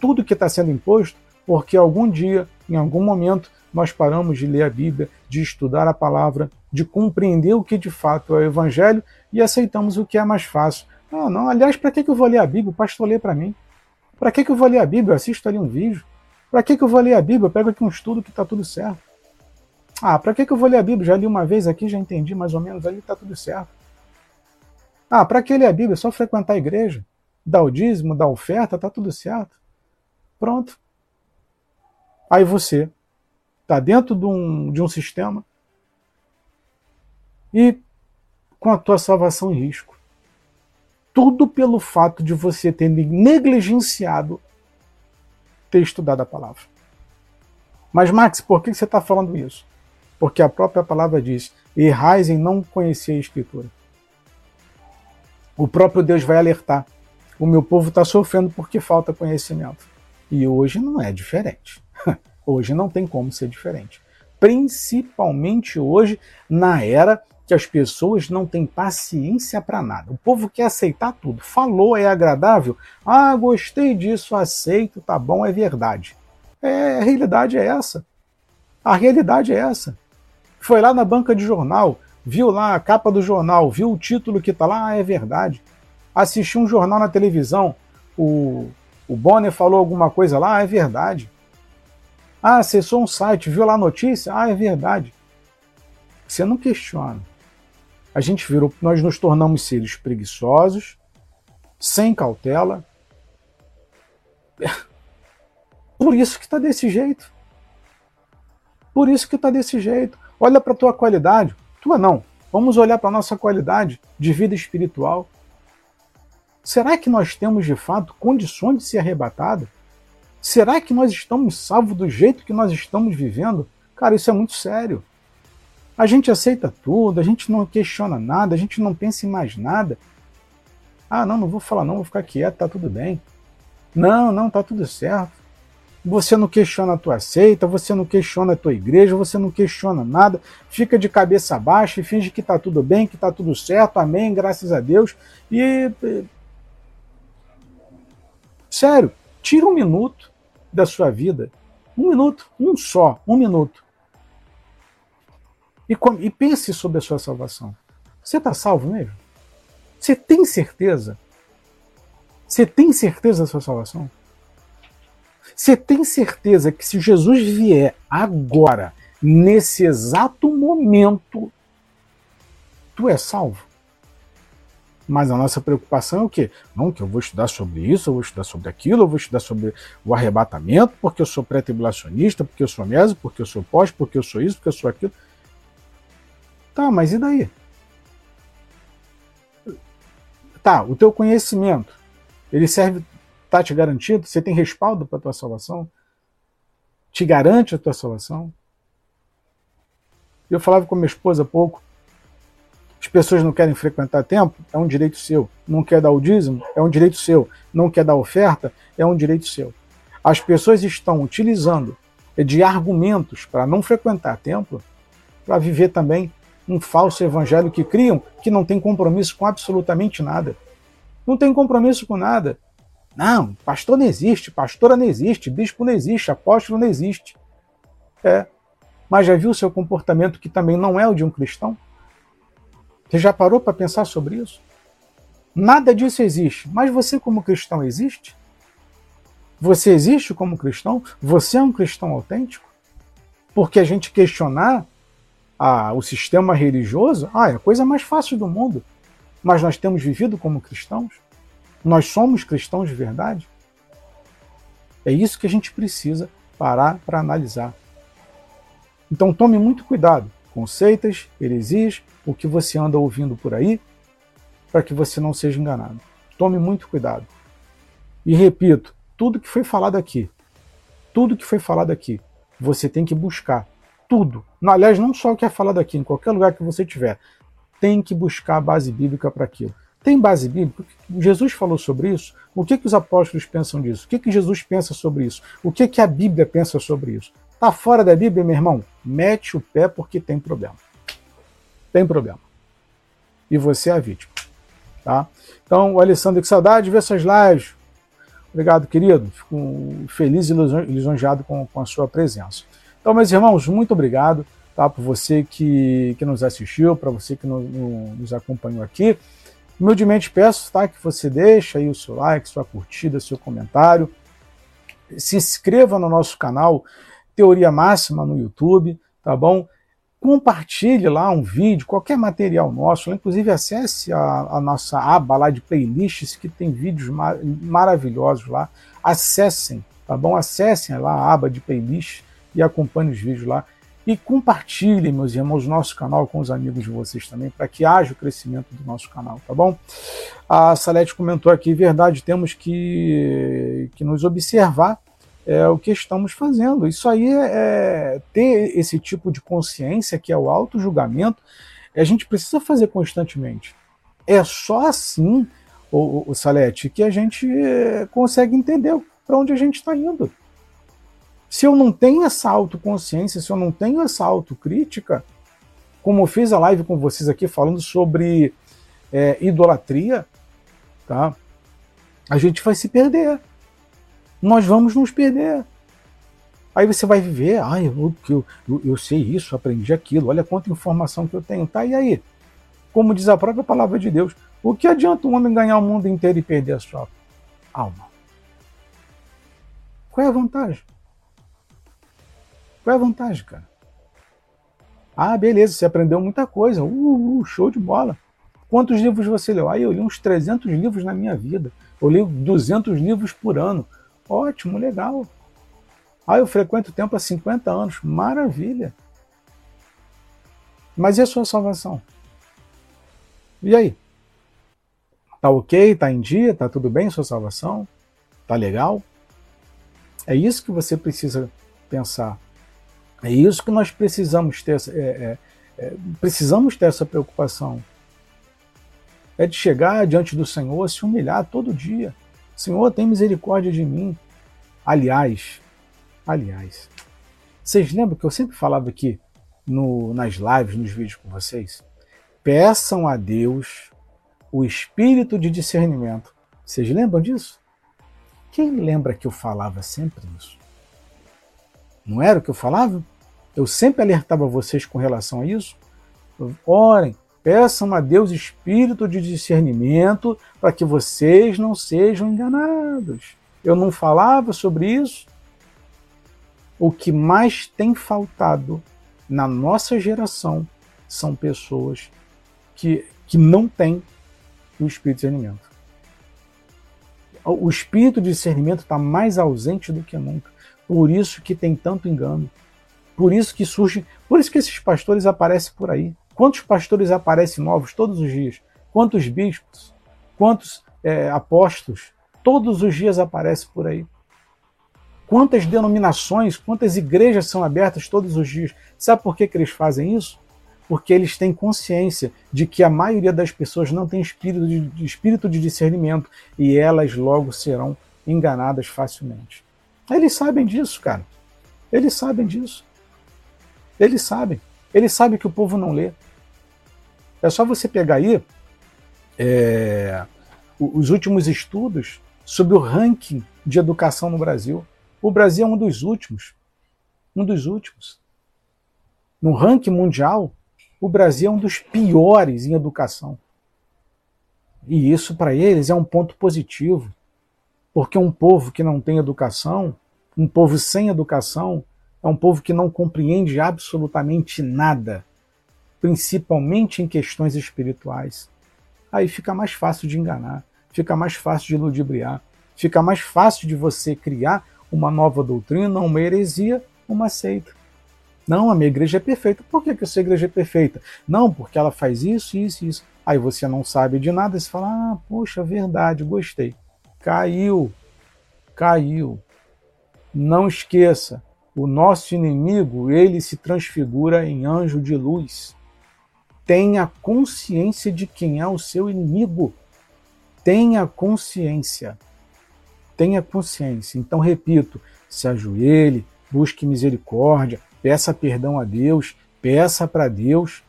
tudo que está sendo imposto, porque algum dia, em algum momento, nós paramos de ler a Bíblia, de estudar a palavra, de compreender o que de fato é o Evangelho e aceitamos o que é mais fácil. Não, não, aliás, para que, que eu vou ler a Bíblia? O pastor lê para mim. Para que, que eu vou ler a Bíblia? Eu assisto ali um vídeo. Para que, que eu vou ler a Bíblia? Eu pego aqui um estudo que está tudo certo. Ah, para que, que eu vou ler a Bíblia? Já li uma vez aqui, já entendi mais ou menos, ali está tudo certo. Ah, para que ler a Bíblia? É só frequentar a igreja, dar o dízimo, dar oferta, está tudo certo. Pronto. Aí você está dentro de um, de um sistema e com a tua salvação em risco. Tudo pelo fato de você ter negligenciado ter estudado a palavra. Mas, Max, por que você está falando isso? Porque a própria palavra diz: errais em não conhecer a Escritura. O próprio Deus vai alertar. O meu povo está sofrendo porque falta conhecimento. E hoje não é diferente. hoje não tem como ser diferente. Principalmente hoje, na era que as pessoas não têm paciência para nada. O povo quer aceitar tudo. Falou, é agradável? Ah, gostei disso, aceito, tá bom, é verdade. É, a realidade é essa. A realidade é essa. Foi lá na banca de jornal, viu lá a capa do jornal, viu o título que está lá, ah, é verdade. Assistiu um jornal na televisão, o o Bonner falou alguma coisa lá, ah, é verdade. Ah, acessou um site, viu lá a notícia? Ah, é verdade. Você não questiona. A gente virou, nós nos tornamos seres preguiçosos, sem cautela. Por isso que está desse jeito. Por isso que está desse jeito. Olha para tua qualidade. Tua não. Vamos olhar para nossa qualidade de vida espiritual. Será que nós temos de fato condições de ser arrebatado? Será que nós estamos salvos do jeito que nós estamos vivendo? Cara, isso é muito sério. A gente aceita tudo, a gente não questiona nada, a gente não pensa em mais nada. Ah, não, não vou falar não, vou ficar quieto, tá tudo bem. Não, não, tá tudo certo. Você não questiona a tua seita, você não questiona a tua igreja, você não questiona nada, fica de cabeça baixa e finge que tá tudo bem, que tá tudo certo, amém, graças a Deus. E Sério, tira um minuto da sua vida. Um minuto, um só, um minuto. E, e pense sobre a sua salvação. Você está salvo mesmo? Você tem certeza? Você tem certeza da sua salvação? Você tem certeza que se Jesus vier agora, nesse exato momento, tu é salvo? Mas a nossa preocupação é o quê? Não, que eu vou estudar sobre isso, eu vou estudar sobre aquilo, eu vou estudar sobre o arrebatamento, porque eu sou pré-tribulacionista, porque eu sou meso, porque eu sou pós, porque eu sou isso, porque eu sou aquilo. Tá, mas e daí? Tá, o teu conhecimento, ele serve, tá te garantido? Você tem respaldo para tua salvação? Te garante a tua salvação? Eu falava com minha esposa há pouco, as pessoas não querem frequentar templo, é um direito seu. Não quer dar o dízimo, é um direito seu. Não quer dar oferta, é um direito seu. As pessoas estão utilizando de argumentos para não frequentar templo, para viver também um falso evangelho que criam, que não tem compromisso com absolutamente nada. Não tem compromisso com nada. Não, pastor não existe, pastora não existe, bispo não existe, apóstolo não existe. É. Mas já viu o seu comportamento que também não é o de um cristão? Você já parou para pensar sobre isso? Nada disso existe, mas você, como cristão, existe? Você existe como cristão? Você é um cristão autêntico? Porque a gente questionar a, o sistema religioso, ah, é a coisa mais fácil do mundo. Mas nós temos vivido como cristãos? Nós somos cristãos de verdade? É isso que a gente precisa parar para analisar. Então tome muito cuidado com seitas, heresias, o que você anda ouvindo por aí, para que você não seja enganado. Tome muito cuidado. E repito, tudo que foi falado aqui, tudo que foi falado aqui, você tem que buscar tudo. Aliás, não só o que é falado aqui, em qualquer lugar que você tiver, tem que buscar a base bíblica para aquilo. Tem base bíblica? Jesus falou sobre isso? O que, que os apóstolos pensam disso? O que, que Jesus pensa sobre isso? O que, que a Bíblia pensa sobre isso? Tá fora da Bíblia, meu irmão? Mete o pé porque tem problema. Tem problema. E você é a vítima. Tá? Então, o Alessandro, que saudade de ver essas lives. Obrigado, querido. Fico feliz e lisonjeado com, com a sua presença. Então, meus irmãos, muito obrigado tá, por você que, que nos assistiu, para você que no, no, nos acompanhou aqui. Humildemente peço tá, que você deixe aí o seu like, sua curtida, seu comentário. Se inscreva no nosso canal Teoria Máxima no YouTube, tá bom? Compartilhe lá um vídeo, qualquer material nosso, inclusive acesse a, a nossa aba lá de playlists que tem vídeos mar maravilhosos lá. Acessem, tá bom? Acessem lá a aba de playlists e acompanhe os vídeos lá. E compartilhem, meus irmãos, nosso canal com os amigos de vocês também, para que haja o crescimento do nosso canal, tá bom? A Salete comentou aqui, verdade, temos que, que nos observar é, o que estamos fazendo. Isso aí é, é ter esse tipo de consciência, que é o auto-julgamento, a gente precisa fazer constantemente. É só assim, o, o Salete, que a gente é, consegue entender para onde a gente está indo. Se eu não tenho essa autoconsciência, se eu não tenho essa autocrítica, como eu fiz a live com vocês aqui falando sobre é, idolatria, tá? a gente vai se perder. Nós vamos nos perder. Aí você vai viver, ah, eu, eu, eu, eu sei isso, aprendi aquilo, olha quanta informação que eu tenho. Tá, e aí? Como diz a própria palavra de Deus, o que adianta um homem ganhar o mundo inteiro e perder a sua alma? Qual é a vantagem? Qual é a vantagem, cara? Ah, beleza, você aprendeu muita coisa. Uh, uh, show de bola. Quantos livros você leu? Ah, eu li uns 300 livros na minha vida. Eu leio 200 livros por ano. Ótimo, legal. Ah, eu frequento o tempo há 50 anos. Maravilha. Mas e a sua salvação? E aí? Tá ok? Tá em dia? Tá tudo bem sua salvação? Tá legal? É isso que você precisa pensar. É isso que nós precisamos ter, é, é, é, precisamos ter essa preocupação. É de chegar diante do Senhor, se humilhar todo dia. Senhor, tem misericórdia de mim. Aliás, aliás, vocês lembram que eu sempre falava aqui no, nas lives, nos vídeos com vocês? Peçam a Deus o espírito de discernimento. Vocês lembram disso? Quem lembra que eu falava sempre isso? Não era o que eu falava? Eu sempre alertava vocês com relação a isso. Orem, peçam a Deus espírito de discernimento para que vocês não sejam enganados. Eu não falava sobre isso. O que mais tem faltado na nossa geração são pessoas que, que não têm o espírito de discernimento. O espírito de discernimento está mais ausente do que nunca. Por isso que tem tanto engano. Por isso que surge, por isso que esses pastores aparecem por aí. Quantos pastores aparecem novos todos os dias? Quantos bispos? Quantos é, apóstolos? Todos os dias aparecem por aí. Quantas denominações, quantas igrejas são abertas todos os dias? Sabe por que, que eles fazem isso? Porque eles têm consciência de que a maioria das pessoas não tem espírito de, espírito de discernimento e elas logo serão enganadas facilmente. Eles sabem disso, cara. Eles sabem disso. Eles sabem. Eles sabem que o povo não lê. É só você pegar aí é, os últimos estudos sobre o ranking de educação no Brasil. O Brasil é um dos últimos. Um dos últimos. No ranking mundial, o Brasil é um dos piores em educação. E isso para eles é um ponto positivo. Porque um povo que não tem educação, um povo sem educação, é um povo que não compreende absolutamente nada, principalmente em questões espirituais. Aí fica mais fácil de enganar, fica mais fácil de ludibriar, fica mais fácil de você criar uma nova doutrina, uma heresia, uma seita. Não, a minha igreja é perfeita. Por que, que a sua igreja é perfeita? Não, porque ela faz isso, isso e isso. Aí você não sabe de nada e você fala, ah, poxa, verdade, gostei. Caiu, caiu. Não esqueça, o nosso inimigo, ele se transfigura em anjo de luz. Tenha consciência de quem é o seu inimigo. Tenha consciência. Tenha consciência. Então, repito, se ajoelhe, busque misericórdia, peça perdão a Deus, peça para Deus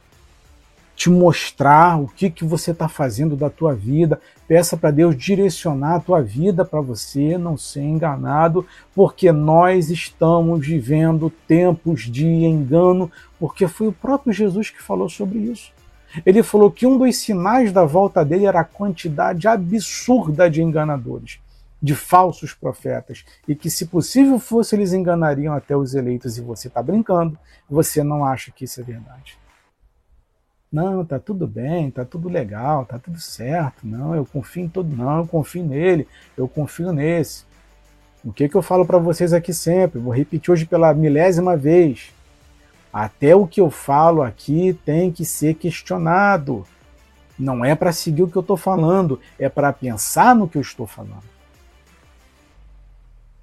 te mostrar o que, que você está fazendo da tua vida. Peça para Deus direcionar a tua vida para você não ser enganado, porque nós estamos vivendo tempos de engano, porque foi o próprio Jesus que falou sobre isso. Ele falou que um dos sinais da volta dele era a quantidade absurda de enganadores, de falsos profetas, e que, se possível fosse, eles enganariam até os eleitos. E você está brincando, você não acha que isso é verdade. Não, tá tudo bem, tá tudo legal, tá tudo certo. Não, eu confio em todo, não, eu confio nele, eu confio nesse. O que que eu falo para vocês aqui sempre? Vou repetir hoje pela milésima vez. Até o que eu falo aqui tem que ser questionado. Não é para seguir o que eu estou falando, é para pensar no que eu estou falando.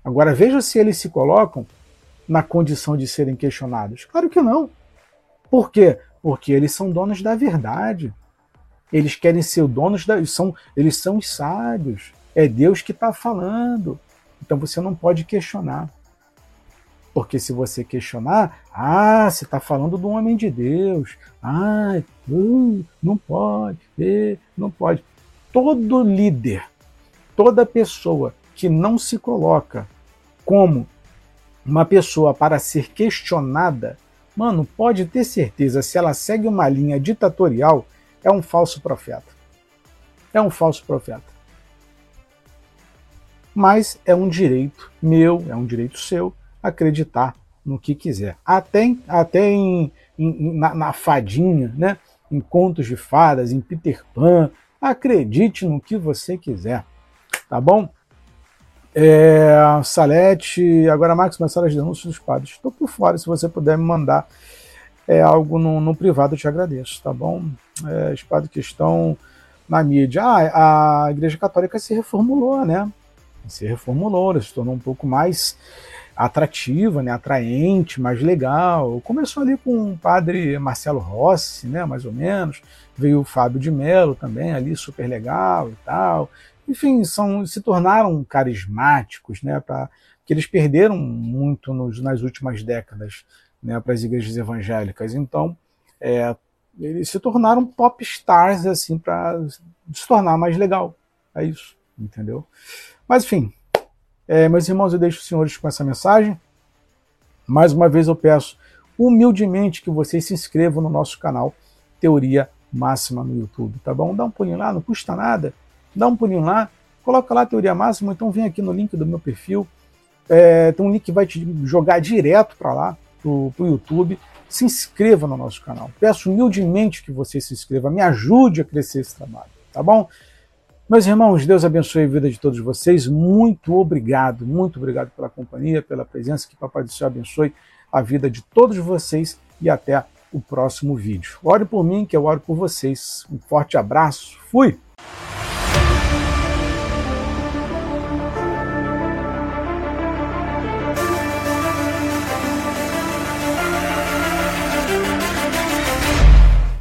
Agora veja se eles se colocam na condição de serem questionados. Claro que não. Por quê? Porque eles são donos da verdade. Eles querem ser donos da. São, eles são os sábios. É Deus que está falando. Então você não pode questionar. Porque se você questionar, ah, você está falando do homem de Deus. Ah, uh, não pode, uh, não pode. Todo líder, toda pessoa que não se coloca como uma pessoa para ser questionada, Mano, pode ter certeza, se ela segue uma linha ditatorial, é um falso profeta. É um falso profeta. Mas é um direito meu, é um direito seu, acreditar no que quiser. Até, até em, em, na, na fadinha, né? em contos de fadas, em Peter Pan. Acredite no que você quiser. Tá bom? É, Salete, agora Max, começaram as denúncias dos padres. Estou por fora, se você puder me mandar é, algo no, no privado, eu te agradeço, tá bom? É, os padres que estão na mídia. Ah, a Igreja Católica se reformulou, né? Se reformulou, se tornou um pouco mais atrativa, né, atraente, mais legal. Começou ali com o padre Marcelo Rossi, né, mais ou menos. Veio o Fábio de Mello também ali, super legal e tal enfim, são, se tornaram carismáticos, né, pra, que eles perderam muito nos, nas últimas décadas né, para as igrejas evangélicas. Então, é, eles se tornaram pop stars assim para se tornar mais legal. É isso, entendeu? Mas enfim, é, meus irmãos, eu deixo os senhores com essa mensagem. Mais uma vez eu peço humildemente que vocês se inscrevam no nosso canal Teoria Máxima no YouTube, tá bom? Dá um pulinho lá, não custa nada dá um pulinho lá, coloca lá a teoria máxima, então vem aqui no link do meu perfil, é, tem um link que vai te jogar direto para lá, pro, pro YouTube. Se inscreva no nosso canal. Peço humildemente que você se inscreva, me ajude a crescer esse trabalho, tá bom? Meus irmãos, Deus abençoe a vida de todos vocês. Muito obrigado, muito obrigado pela companhia, pela presença. Que Papai do Céu abençoe a vida de todos vocês e até o próximo vídeo. Ore por mim, que eu oro por vocês. Um forte abraço. Fui!